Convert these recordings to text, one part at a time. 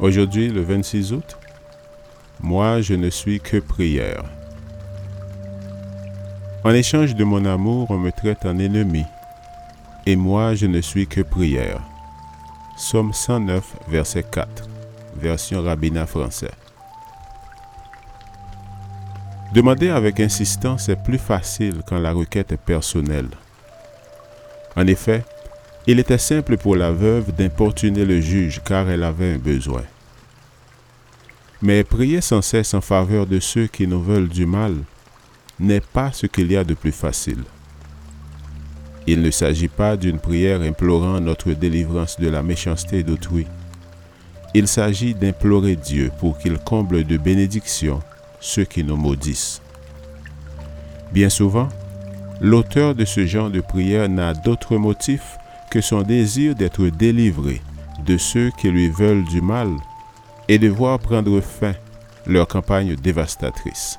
Aujourd'hui, le 26 août, moi je ne suis que prière. En échange de mon amour, on me traite en ennemi, et moi je ne suis que prière. Somme 109, verset 4, version rabbinat français. Demander avec insistance est plus facile quand la requête est personnelle. En effet, il était simple pour la veuve d'importuner le juge car elle avait un besoin. Mais prier sans cesse en faveur de ceux qui nous veulent du mal n'est pas ce qu'il y a de plus facile. Il ne s'agit pas d'une prière implorant notre délivrance de la méchanceté d'autrui. Il s'agit d'implorer Dieu pour qu'il comble de bénédictions ceux qui nous maudissent. Bien souvent, l'auteur de ce genre de prière n'a d'autre motif que son désir d'être délivré de ceux qui lui veulent du mal et de voir prendre fin leur campagne dévastatrice.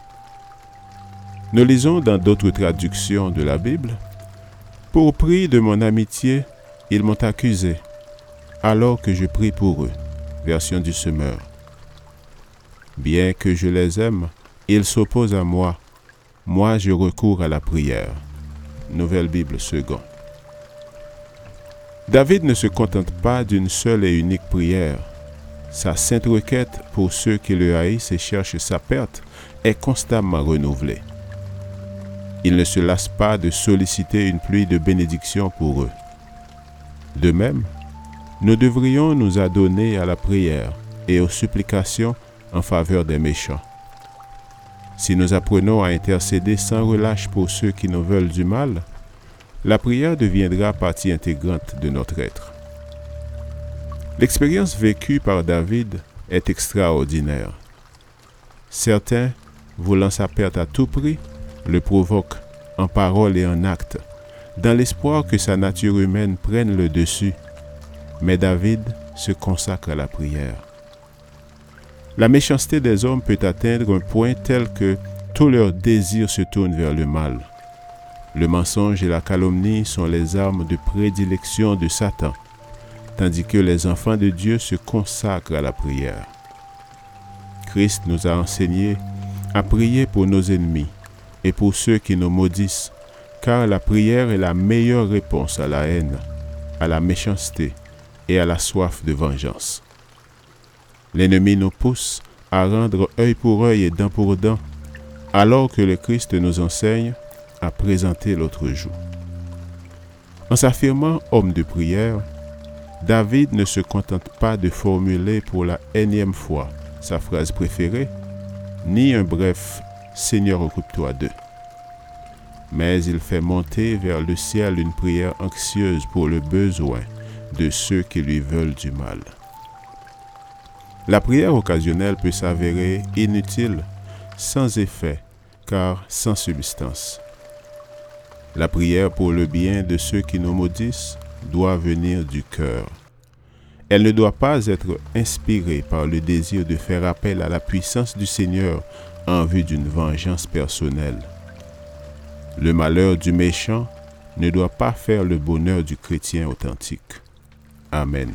Nous lisons dans d'autres traductions de la Bible, Pour prix de mon amitié, ils m'ont accusé, alors que je prie pour eux. Version du semeur. Bien que je les aime, ils s'opposent à moi. Moi, je recours à la prière. Nouvelle Bible second. David ne se contente pas d'une seule et unique prière. Sa sainte requête pour ceux qui le haïssent et cherchent sa perte est constamment renouvelée. Il ne se lasse pas de solliciter une pluie de bénédictions pour eux. De même, nous devrions nous adonner à la prière et aux supplications en faveur des méchants. Si nous apprenons à intercéder sans relâche pour ceux qui nous veulent du mal, la prière deviendra partie intégrante de notre être. L'expérience vécue par David est extraordinaire. Certains, voulant sa perte à tout prix, le provoquent en parole et en acte, dans l'espoir que sa nature humaine prenne le dessus. Mais David se consacre à la prière. La méchanceté des hommes peut atteindre un point tel que tous leurs désirs se tournent vers le mal. Le mensonge et la calomnie sont les armes de prédilection de Satan, tandis que les enfants de Dieu se consacrent à la prière. Christ nous a enseigné à prier pour nos ennemis et pour ceux qui nous maudissent, car la prière est la meilleure réponse à la haine, à la méchanceté et à la soif de vengeance. L'ennemi nous pousse à rendre œil pour œil et dent pour dent, alors que le Christ nous enseigne à présenter l'autre jour. En s'affirmant homme de prière, David ne se contente pas de formuler pour la énième fois sa phrase préférée, ni un bref Seigneur occupe-toi d'eux. Mais il fait monter vers le ciel une prière anxieuse pour le besoin de ceux qui lui veulent du mal. La prière occasionnelle peut s'avérer inutile, sans effet, car sans substance. La prière pour le bien de ceux qui nous maudissent doit venir du cœur. Elle ne doit pas être inspirée par le désir de faire appel à la puissance du Seigneur en vue d'une vengeance personnelle. Le malheur du méchant ne doit pas faire le bonheur du chrétien authentique. Amen.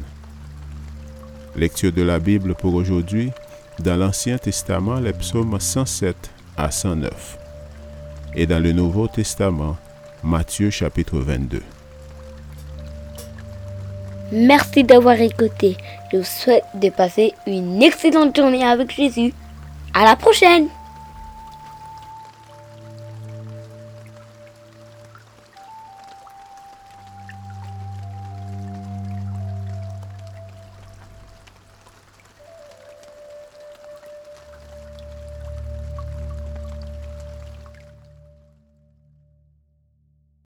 Lecture de la Bible pour aujourd'hui dans l'Ancien Testament, les psaumes 107 à 109. Et dans le Nouveau Testament, Matthieu chapitre 22. Merci d'avoir écouté. Je vous souhaite de passer une excellente journée avec Jésus. À la prochaine